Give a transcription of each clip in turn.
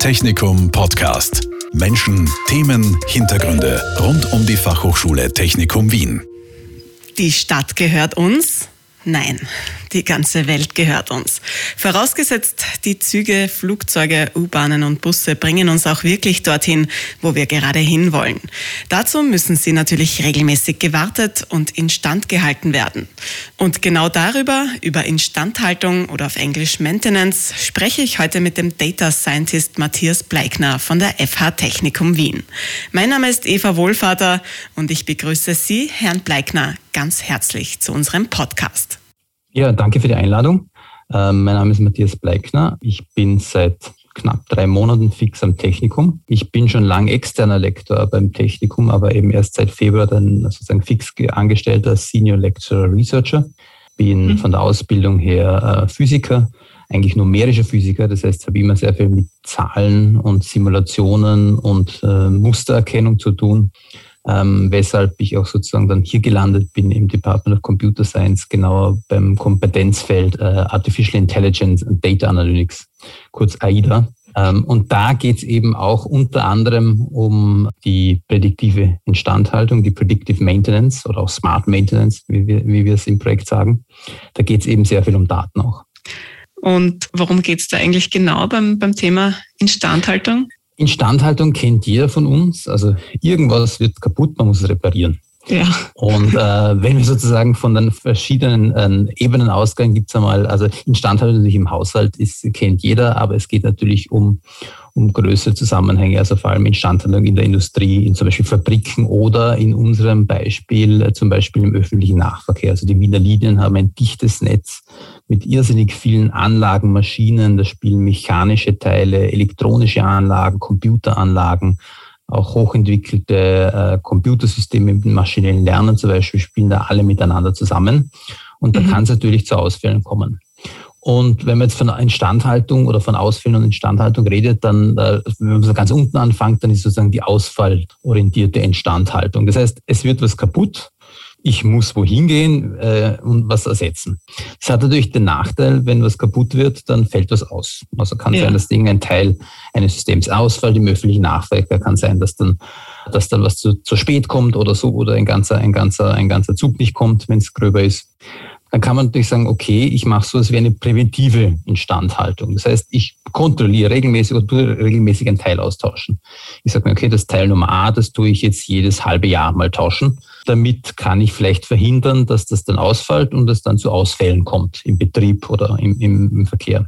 Technikum Podcast. Menschen, Themen, Hintergründe rund um die Fachhochschule Technikum Wien. Die Stadt gehört uns. Nein, die ganze Welt gehört uns. Vorausgesetzt, die Züge, Flugzeuge, U-Bahnen und Busse bringen uns auch wirklich dorthin, wo wir gerade hinwollen. Dazu müssen sie natürlich regelmäßig gewartet und instand gehalten werden. Und genau darüber, über Instandhaltung oder auf Englisch Maintenance, spreche ich heute mit dem Data Scientist Matthias Bleikner von der FH Technikum Wien. Mein Name ist Eva Wohlvater und ich begrüße Sie, Herrn Bleikner, ganz herzlich zu unserem Podcast. Ja, danke für die Einladung. Ähm, mein Name ist Matthias Bleikner. Ich bin seit knapp drei Monaten fix am Technikum. Ich bin schon lang externer Lektor beim Technikum, aber eben erst seit Februar dann sozusagen fix angestellter Senior Lecturer Researcher. Bin mhm. von der Ausbildung her äh, Physiker, eigentlich numerischer Physiker. Das heißt, habe immer sehr viel mit Zahlen und Simulationen und äh, Mustererkennung zu tun ähm, weshalb ich auch sozusagen dann hier gelandet bin im Department of Computer Science, genauer beim Kompetenzfeld äh, Artificial Intelligence and Data Analytics, kurz AIDA. Ähm, und da geht es eben auch unter anderem um die prädiktive Instandhaltung, die Predictive Maintenance oder auch Smart Maintenance, wie wir, wie wir es im Projekt sagen. Da geht es eben sehr viel um Daten auch. Und worum geht es da eigentlich genau beim, beim Thema Instandhaltung? Instandhaltung kennt jeder von uns. Also irgendwas wird kaputt, man muss es reparieren. Ja. Und äh, wenn wir sozusagen von den verschiedenen äh, Ebenen ausgehen, gibt es einmal, also Instandhaltung natürlich im Haushalt ist, kennt jeder, aber es geht natürlich um, um größere Zusammenhänge, also vor allem Instandhaltung in der Industrie, in zum Beispiel Fabriken oder in unserem Beispiel äh, zum Beispiel im öffentlichen Nahverkehr. Also die Wiener Linien haben ein dichtes Netz mit irrsinnig vielen Anlagen, Maschinen, da spielen mechanische Teile, elektronische Anlagen, Computeranlagen, auch hochentwickelte äh, Computersysteme mit maschinellen Lernen zum Beispiel spielen da alle miteinander zusammen. Und da mhm. kann es natürlich zu Ausfällen kommen. Und wenn man jetzt von Instandhaltung oder von Ausfällen und Instandhaltung redet, dann, äh, wenn man so ganz unten anfängt, dann ist sozusagen die ausfallorientierte Instandhaltung. Das heißt, es wird was kaputt ich muss wohin gehen äh, und was ersetzen. Das hat natürlich den Nachteil, wenn was kaputt wird, dann fällt was aus. Also kann ja. sein, dass Ding ein Teil eines Systems ausfällt, im öffentlichen Nahverkehr kann sein, dass dann, dass dann was zu, zu spät kommt oder so oder ein ganzer, ein ganzer, ein ganzer Zug nicht kommt, wenn es gröber ist dann kann man natürlich sagen, okay, ich mache so etwas wie eine präventive Instandhaltung. Das heißt, ich kontrolliere regelmäßig oder tue regelmäßig ein Teil austauschen. Ich sage mir, okay, das Teil Nummer A, das tue ich jetzt jedes halbe Jahr mal tauschen. Damit kann ich vielleicht verhindern, dass das dann ausfällt und es dann zu Ausfällen kommt im Betrieb oder im, im, im Verkehr.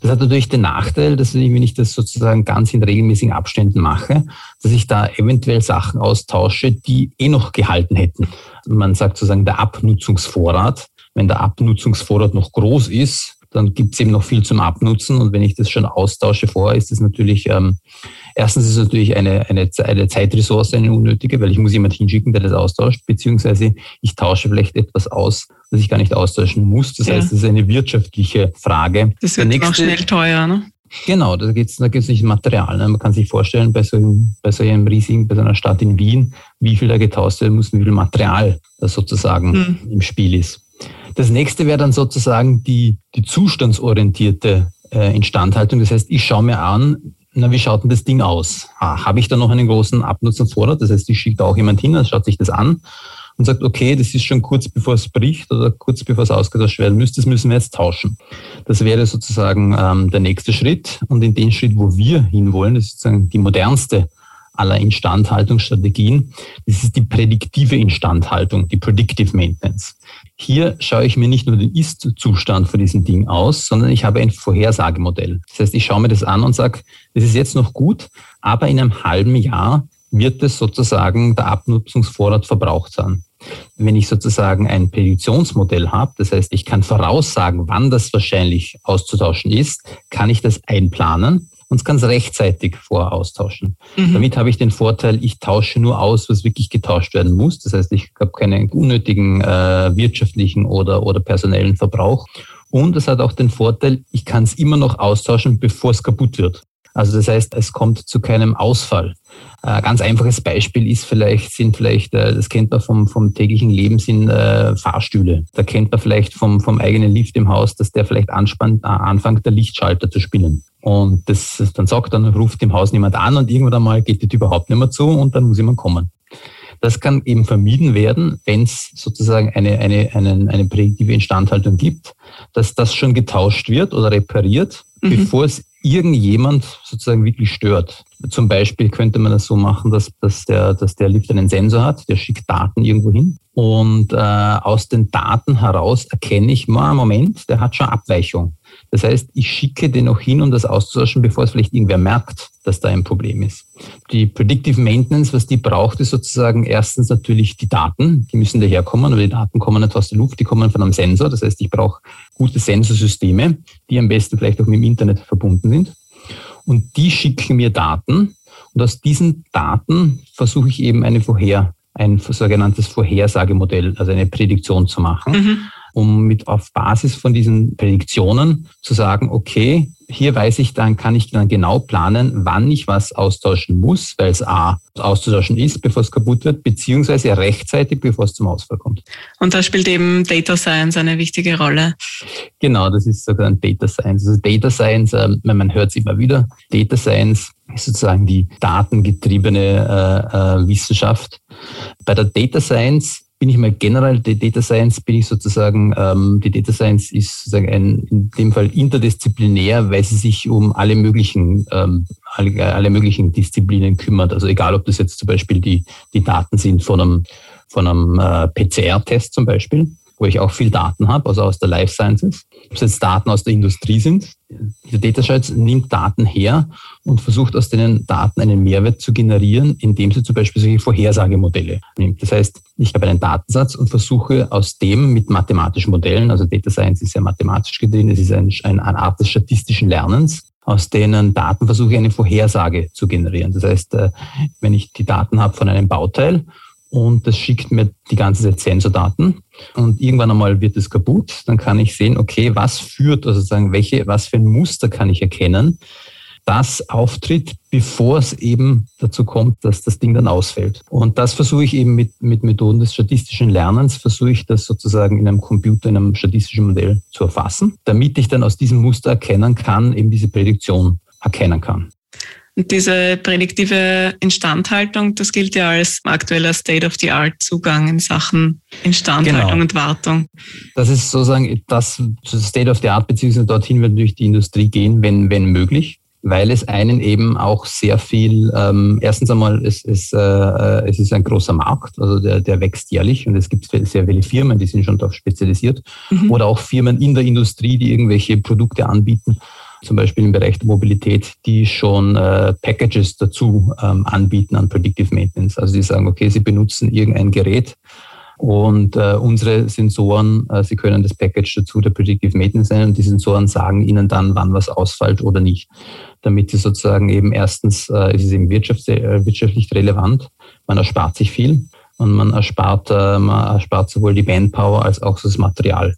Das hat natürlich den Nachteil, dass wenn ich das sozusagen ganz in regelmäßigen Abständen mache, dass ich da eventuell Sachen austausche, die eh noch gehalten hätten. Man sagt sozusagen der Abnutzungsvorrat wenn der Abnutzungsvorrat noch groß ist, dann gibt es eben noch viel zum Abnutzen. Und wenn ich das schon austausche vorher, ist das natürlich, ähm, erstens ist es natürlich eine, eine, eine Zeitressource, eine unnötige, weil ich muss jemand hinschicken, der das austauscht, beziehungsweise ich tausche vielleicht etwas aus, das ich gar nicht austauschen muss. Das ja. heißt, das ist eine wirtschaftliche Frage. Das wird nächste, auch schnell teuer, ne? Genau, da geht es da geht's nicht um Material. Ne? Man kann sich vorstellen, bei so, einem, bei so einem riesigen, bei so einer Stadt in Wien, wie viel da getauscht werden muss, wie viel Material da sozusagen hm. im Spiel ist. Das nächste wäre dann sozusagen die, die zustandsorientierte äh, Instandhaltung. Das heißt, ich schaue mir an, na, wie schaut denn das Ding aus? Ah, Habe ich da noch einen großen Abnutzungsvorrat? Das heißt, ich schicke da auch jemand hin, das schaut sich das an und sagt, okay, das ist schon kurz bevor es bricht oder kurz bevor es ausgetauscht werden müsste, das müssen wir jetzt tauschen. Das wäre sozusagen ähm, der nächste Schritt. Und in den Schritt, wo wir hinwollen, das ist sozusagen die modernste aller Instandhaltungsstrategien. Das ist die prädiktive Instandhaltung, die Predictive Maintenance. Hier schaue ich mir nicht nur den Ist-Zustand von diesem Ding aus, sondern ich habe ein Vorhersagemodell. Das heißt, ich schaue mir das an und sage, das ist jetzt noch gut, aber in einem halben Jahr wird es sozusagen der Abnutzungsvorrat verbraucht sein. Wenn ich sozusagen ein Prädiktionsmodell habe, das heißt, ich kann voraussagen, wann das wahrscheinlich auszutauschen ist, kann ich das einplanen und kann es rechtzeitig voraustauschen. Mhm. Damit habe ich den Vorteil, ich tausche nur aus, was wirklich getauscht werden muss. Das heißt, ich habe keinen unnötigen äh, wirtschaftlichen oder, oder personellen Verbrauch. Und es hat auch den Vorteil, ich kann es immer noch austauschen, bevor es kaputt wird. Also das heißt, es kommt zu keinem Ausfall. Ein ganz einfaches Beispiel ist vielleicht, sind vielleicht, äh, das kennt man vom, vom täglichen Leben, sind äh, Fahrstühle. Da kennt man vielleicht vom, vom eigenen Lift im Haus, dass der vielleicht anspannt, äh, anfängt, der Lichtschalter zu spinnen. Und das, dann sagt dann, ruft im Haus niemand an und irgendwann einmal geht das überhaupt nicht mehr zu und dann muss jemand kommen. Das kann eben vermieden werden, wenn es sozusagen eine, eine, eine, eine prädiktive Instandhaltung gibt, dass das schon getauscht wird oder repariert, mhm. bevor es irgendjemand sozusagen wirklich stört. Zum Beispiel könnte man das so machen, dass, dass, der, dass der Lift einen Sensor hat, der schickt Daten irgendwo hin und äh, aus den Daten heraus erkenne ich, Moment, der hat schon Abweichung. Das heißt, ich schicke den noch hin, um das auszutauschen, bevor es vielleicht irgendwer merkt, dass da ein Problem ist. Die Predictive Maintenance, was die braucht, ist sozusagen erstens natürlich die Daten. Die müssen daherkommen, aber die Daten kommen nicht aus der Luft, die kommen von einem Sensor. Das heißt, ich brauche gute Sensorsysteme, die am besten vielleicht auch mit dem Internet verbunden sind. Und die schicken mir Daten. Und aus diesen Daten versuche ich eben eine Vorher, ein sogenanntes Vorhersagemodell, also eine Prädiktion zu machen. Mhm um mit auf Basis von diesen Prädiktionen zu sagen, okay, hier weiß ich, dann kann ich dann genau planen, wann ich was austauschen muss, weil es A auszutauschen ist, bevor es kaputt wird, beziehungsweise rechtzeitig, bevor es zum Ausfall kommt. Und da spielt eben Data Science eine wichtige Rolle. Genau, das ist sogar ein Data Science. Also Data Science, ähm, man hört es immer wieder, Data Science ist sozusagen die datengetriebene äh, äh, Wissenschaft. Bei der Data Science bin ich mal generell, die Data Science bin ich sozusagen, ähm, die Data Science ist sozusagen ein, in dem Fall interdisziplinär, weil sie sich um alle möglichen, ähm, alle, alle möglichen Disziplinen kümmert. Also egal, ob das jetzt zum Beispiel die, die Daten sind von einem, von einem äh, PCR-Test zum Beispiel wo ich auch viel Daten habe, also aus der Life Sciences. Ob es jetzt Daten aus der Industrie sind. Der Data Science nimmt Daten her und versucht aus den Daten einen Mehrwert zu generieren, indem sie zum Beispiel solche Vorhersagemodelle nimmt. Das heißt, ich habe einen Datensatz und versuche aus dem mit mathematischen Modellen, also Data Science ist ja mathematisch getrieben, es ist ein, eine Art des statistischen Lernens, aus denen Daten versuche ich eine Vorhersage zu generieren. Das heißt, äh, wenn ich die Daten habe von einem Bauteil und das schickt mir die ganze Zeit Sensordaten und irgendwann einmal wird es kaputt, dann kann ich sehen, okay, was führt, also sagen, welche, was für ein Muster kann ich erkennen, das auftritt, bevor es eben dazu kommt, dass das Ding dann ausfällt. Und das versuche ich eben mit, mit Methoden des statistischen Lernens, versuche ich das sozusagen in einem Computer, in einem statistischen Modell zu erfassen, damit ich dann aus diesem Muster erkennen kann, eben diese Prädiktion erkennen kann. Und diese prädiktive Instandhaltung, das gilt ja als aktueller State-of-the-Art-Zugang in Sachen Instandhaltung genau. und Wartung. Das ist sozusagen das State-of-the-Art, beziehungsweise dorthin wird natürlich die Industrie gehen, wenn, wenn möglich weil es einen eben auch sehr viel, ähm, erstens einmal, es, es, äh, äh, es ist ein großer Markt, also der, der wächst jährlich und es gibt sehr viele Firmen, die sind schon darauf spezialisiert mhm. oder auch Firmen in der Industrie, die irgendwelche Produkte anbieten zum Beispiel im Bereich der Mobilität, die schon äh, Packages dazu ähm, anbieten an Predictive Maintenance. Also die sagen, okay, sie benutzen irgendein Gerät und äh, unsere Sensoren, äh, sie können das Package dazu der Predictive Maintenance sein und die Sensoren sagen ihnen dann, wann was ausfällt oder nicht. Damit sie sozusagen eben erstens äh, ist es eben wirtschafts äh, wirtschaftlich relevant, man erspart sich viel und man erspart, äh, man erspart sowohl die Manpower als auch das Material.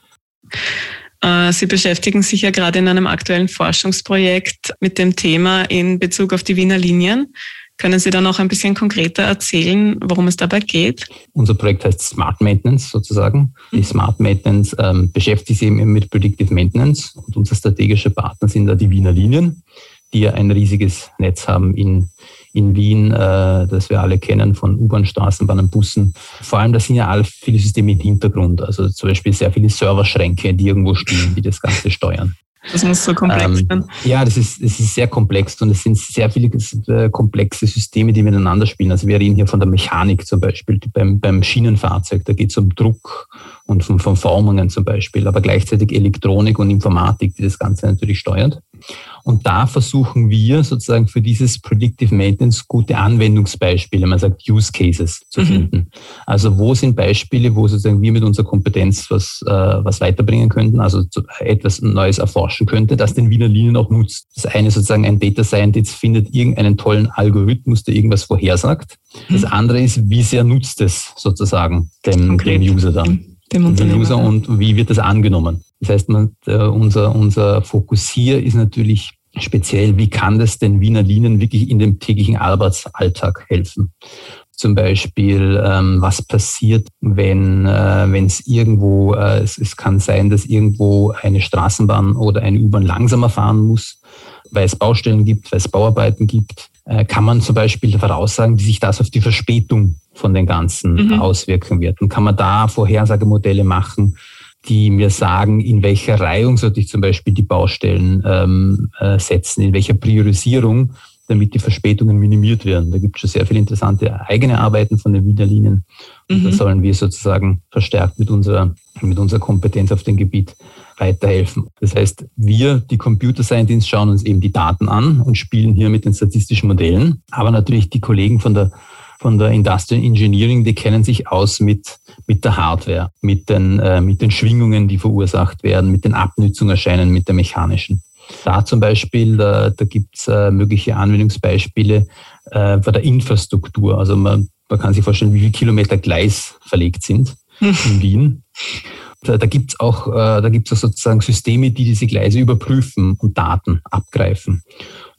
Äh, Sie beschäftigen sich ja gerade in einem aktuellen Forschungsprojekt mit dem Thema in Bezug auf die Wiener Linien. Können Sie da noch ein bisschen konkreter erzählen, worum es dabei geht? Unser Projekt heißt Smart Maintenance sozusagen. Die Smart Maintenance ähm, beschäftigt sich eben mit Predictive Maintenance und unser strategischer Partner sind da die Wiener Linien, die ja ein riesiges Netz haben in in Wien, äh, das wir alle kennen von U-Bahn, Straßenbahnen, Bussen. Vor allem, da sind ja alle viele Systeme im Hintergrund. Also zum Beispiel sehr viele Serverschränke, die irgendwo stehen, die das Ganze steuern. Das muss so komplex ähm, sein. Ja, das ist, das ist sehr komplex und es sind sehr viele äh, komplexe Systeme, die miteinander spielen. Also wir reden hier von der Mechanik zum Beispiel beim, beim Schienenfahrzeug. Da geht es um Druck und von, von Formungen zum Beispiel, aber gleichzeitig Elektronik und Informatik, die das Ganze natürlich steuert. Und da versuchen wir sozusagen für dieses Predictive Maintenance gute Anwendungsbeispiele, man sagt Use Cases zu mhm. finden. Also wo sind Beispiele, wo sozusagen wir mit unserer Kompetenz was, äh, was weiterbringen könnten, also etwas Neues erforschen könnte, das den Wiener Linien auch nutzt. Das eine sozusagen ein Data Scientist findet irgendeinen tollen Algorithmus, der irgendwas vorhersagt. Mhm. Das andere ist, wie sehr nutzt es sozusagen dem, dem User dann dem, User und wie wird das angenommen. Das heißt, man, äh, unser, unser Fokus hier ist natürlich speziell, wie kann das den Wiener Linien wirklich in dem täglichen Arbeitsalltag helfen? Zum Beispiel, ähm, was passiert, wenn äh, es irgendwo, äh, es, es kann sein, dass irgendwo eine Straßenbahn oder eine U-Bahn langsamer fahren muss, weil es Baustellen gibt, weil es Bauarbeiten gibt. Äh, kann man zum Beispiel voraussagen, wie sich das auf die Verspätung von den Ganzen mhm. auswirken wird? Und kann man da Vorhersagemodelle machen, die mir sagen, in welcher Reihung sollte ich zum Beispiel die Baustellen ähm, äh, setzen, in welcher Priorisierung, damit die Verspätungen minimiert werden. Da gibt es schon sehr viele interessante eigene Arbeiten von den Wiener Linien. Und mhm. da sollen wir sozusagen verstärkt mit unserer, mit unserer Kompetenz auf dem Gebiet weiterhelfen. Das heißt, wir, die Computer Scientists, schauen uns eben die Daten an und spielen hier mit den statistischen Modellen. Aber natürlich die Kollegen von der von der Industrial Engineering, die kennen sich aus mit, mit der Hardware, mit den, äh, mit den Schwingungen, die verursacht werden, mit den Abnützungerscheinen, mit der mechanischen. Da zum Beispiel, da, da gibt es äh, mögliche Anwendungsbeispiele äh, bei der Infrastruktur. Also man, man kann sich vorstellen, wie viele Kilometer Gleis verlegt sind hm. in Wien. Da, da gibt es auch, äh, da gibt's auch sozusagen Systeme, die diese Gleise überprüfen und Daten abgreifen.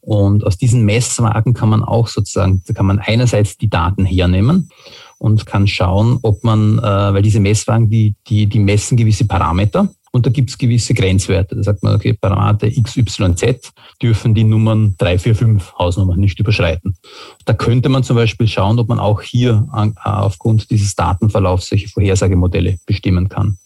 Und aus diesen Messwagen kann man auch sozusagen, da kann man einerseits die Daten hernehmen und kann schauen, ob man, äh, weil diese Messwagen, die, die, die messen gewisse Parameter und da gibt es gewisse Grenzwerte. Da sagt man, okay, Parameter XYZ dürfen die Nummern 345 Hausnummern nicht überschreiten. Da könnte man zum Beispiel schauen, ob man auch hier an, aufgrund dieses Datenverlaufs solche Vorhersagemodelle bestimmen kann.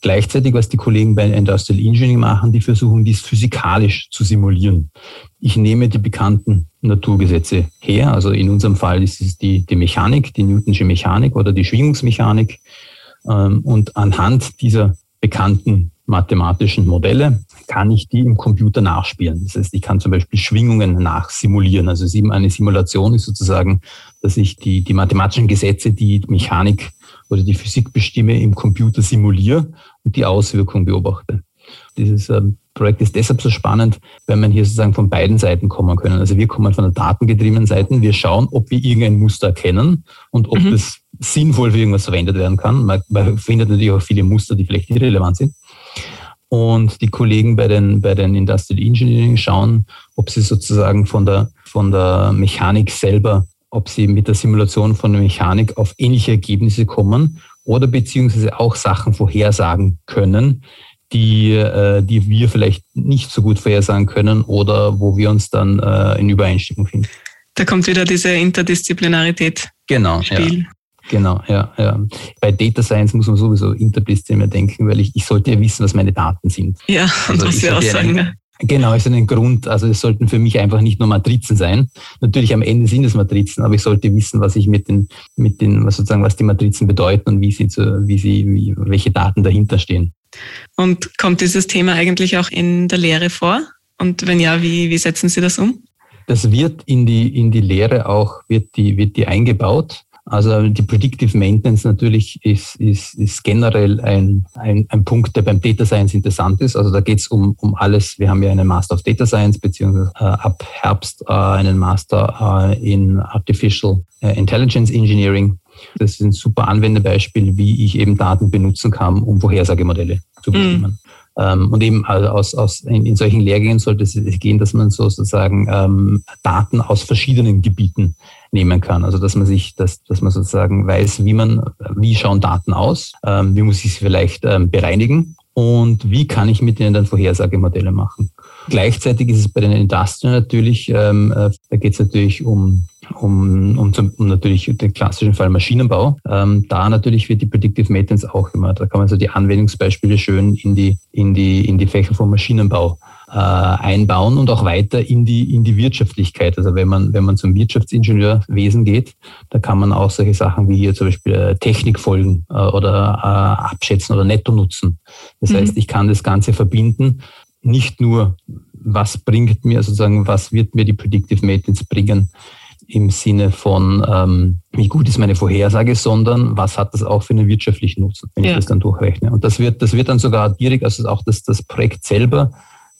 Gleichzeitig, was die Kollegen bei Industrial Engineering machen, die versuchen, dies physikalisch zu simulieren. Ich nehme die bekannten Naturgesetze her. Also in unserem Fall ist es die, die Mechanik, die Newtonsche Mechanik oder die Schwingungsmechanik. Ähm, und anhand dieser bekannten mathematischen Modelle kann ich die im Computer nachspielen. Das heißt, ich kann zum Beispiel Schwingungen nachsimulieren. Also eine Simulation ist sozusagen, dass ich die, die mathematischen Gesetze, die Mechanik oder die Physik bestimme, im Computer simuliere und die Auswirkung beobachte. Dieses ähm, Projekt ist deshalb so spannend, weil man hier sozusagen von beiden Seiten kommen können. Also wir kommen von der datengetriebenen Seite. Wir schauen, ob wir irgendein Muster erkennen und ob mhm. das sinnvoll für irgendwas verwendet werden kann. Man, man findet natürlich auch viele Muster, die vielleicht irrelevant sind. Und die Kollegen bei den, bei den Industrial Engineering schauen, ob sie sozusagen von der, von der Mechanik selber, ob sie mit der Simulation von der Mechanik auf ähnliche Ergebnisse kommen oder beziehungsweise auch Sachen vorhersagen können, die, äh, die wir vielleicht nicht so gut vorhersagen können oder wo wir uns dann äh, in Übereinstimmung finden. Da kommt wieder diese Interdisziplinarität. Genau, Spiel. Ja. Genau, ja, ja. Bei Data Science muss man sowieso interdisziplinär denken, weil ich, ich sollte ja wissen, was meine Daten sind. Ja, also was wir auch sagen. Einen, genau, ist ein Grund. Also es sollten für mich einfach nicht nur Matrizen sein. Natürlich am Ende sind es Matrizen, aber ich sollte wissen, was ich mit den, mit den, was sozusagen, was die Matrizen bedeuten und wie sie zu, wie sie, wie, welche Daten dahinter stehen. Und kommt dieses Thema eigentlich auch in der Lehre vor? Und wenn ja, wie, wie setzen Sie das um? Das wird in die, in die Lehre auch, wird die, wird die eingebaut. Also die Predictive Maintenance natürlich ist, ist, ist generell ein, ein, ein Punkt, der beim Data Science interessant ist. Also da geht es um, um alles. Wir haben ja einen Master of Data Science, beziehungsweise äh, ab Herbst äh, einen Master äh, in Artificial äh, Intelligence Engineering. Das ist ein super Anwendebeispiel, wie ich eben Daten benutzen kann, um Vorhersagemodelle zu bestimmen. Mhm. Ähm, und eben also aus, aus, in, in, solchen Lehrgängen sollte es gehen, dass man sozusagen ähm, Daten aus verschiedenen Gebieten nehmen kann. Also dass man sich, dass, dass man sozusagen weiß, wie man, wie schauen Daten aus, ähm, wie muss ich sie vielleicht ähm, bereinigen und wie kann ich mit ihnen dann Vorhersagemodelle machen. Gleichzeitig ist es bei den Industrien natürlich, ähm, äh, da geht es natürlich um um, um, zum, um natürlich den klassischen Fall Maschinenbau. Ähm, da natürlich wird die Predictive Maintenance auch immer, da kann man so die Anwendungsbeispiele schön in die, in die, in die Fächer vom Maschinenbau äh, einbauen und auch weiter in die, in die Wirtschaftlichkeit. Also wenn man, wenn man zum Wirtschaftsingenieurwesen geht, da kann man auch solche Sachen wie hier zum Beispiel äh, Technikfolgen äh, oder äh, abschätzen oder netto nutzen. Das mhm. heißt, ich kann das Ganze verbinden, nicht nur was bringt mir sozusagen, was wird mir die Predictive Maintenance bringen im Sinne von, ähm, wie gut ist meine Vorhersage, sondern was hat das auch für einen wirtschaftlichen Nutzen, wenn ja. ich das dann durchrechne. Und das wird, das wird dann sogar direkt, also auch das, das Projekt selber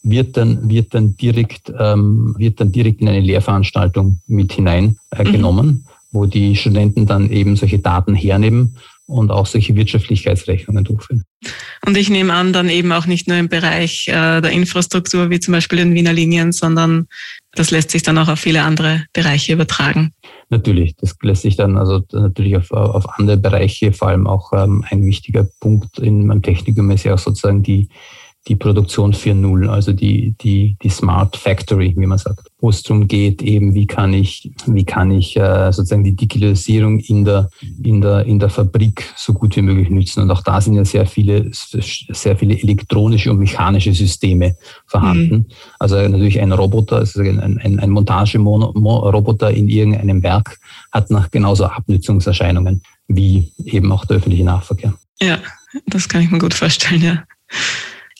wird dann, wird dann direkt, ähm, wird dann direkt in eine Lehrveranstaltung mit hineingenommen, äh, mhm. wo die Studenten dann eben solche Daten hernehmen und auch solche Wirtschaftlichkeitsrechnungen durchführen. Und ich nehme an, dann eben auch nicht nur im Bereich äh, der Infrastruktur, wie zum Beispiel in Wiener Linien, sondern das lässt sich dann auch auf viele andere Bereiche übertragen. Natürlich, das lässt sich dann also natürlich auf, auf andere Bereiche, vor allem auch ähm, ein wichtiger Punkt in meinem Technikum ist ja auch sozusagen die, die Produktion 4.0, also die, die, die Smart Factory, wie man sagt, wo es darum geht, eben wie kann ich, wie kann ich äh, sozusagen die Digitalisierung in der, in, der, in der Fabrik so gut wie möglich nützen. Und auch da sind ja sehr viele, sehr viele elektronische und mechanische Systeme vorhanden. Mhm. Also natürlich ein Roboter, also ein, ein, ein Montageroboter in irgendeinem Werk hat nach genauso Abnützungserscheinungen wie eben auch der öffentliche Nahverkehr. Ja, das kann ich mir gut vorstellen, ja.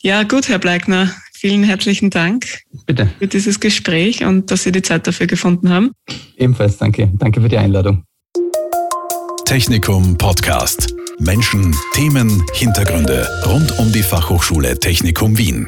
Ja, gut, Herr Bleikner. Vielen herzlichen Dank Bitte. für dieses Gespräch und dass Sie die Zeit dafür gefunden haben. Ebenfalls danke. Danke für die Einladung. Technikum Podcast. Menschen, Themen, Hintergründe rund um die Fachhochschule Technikum Wien.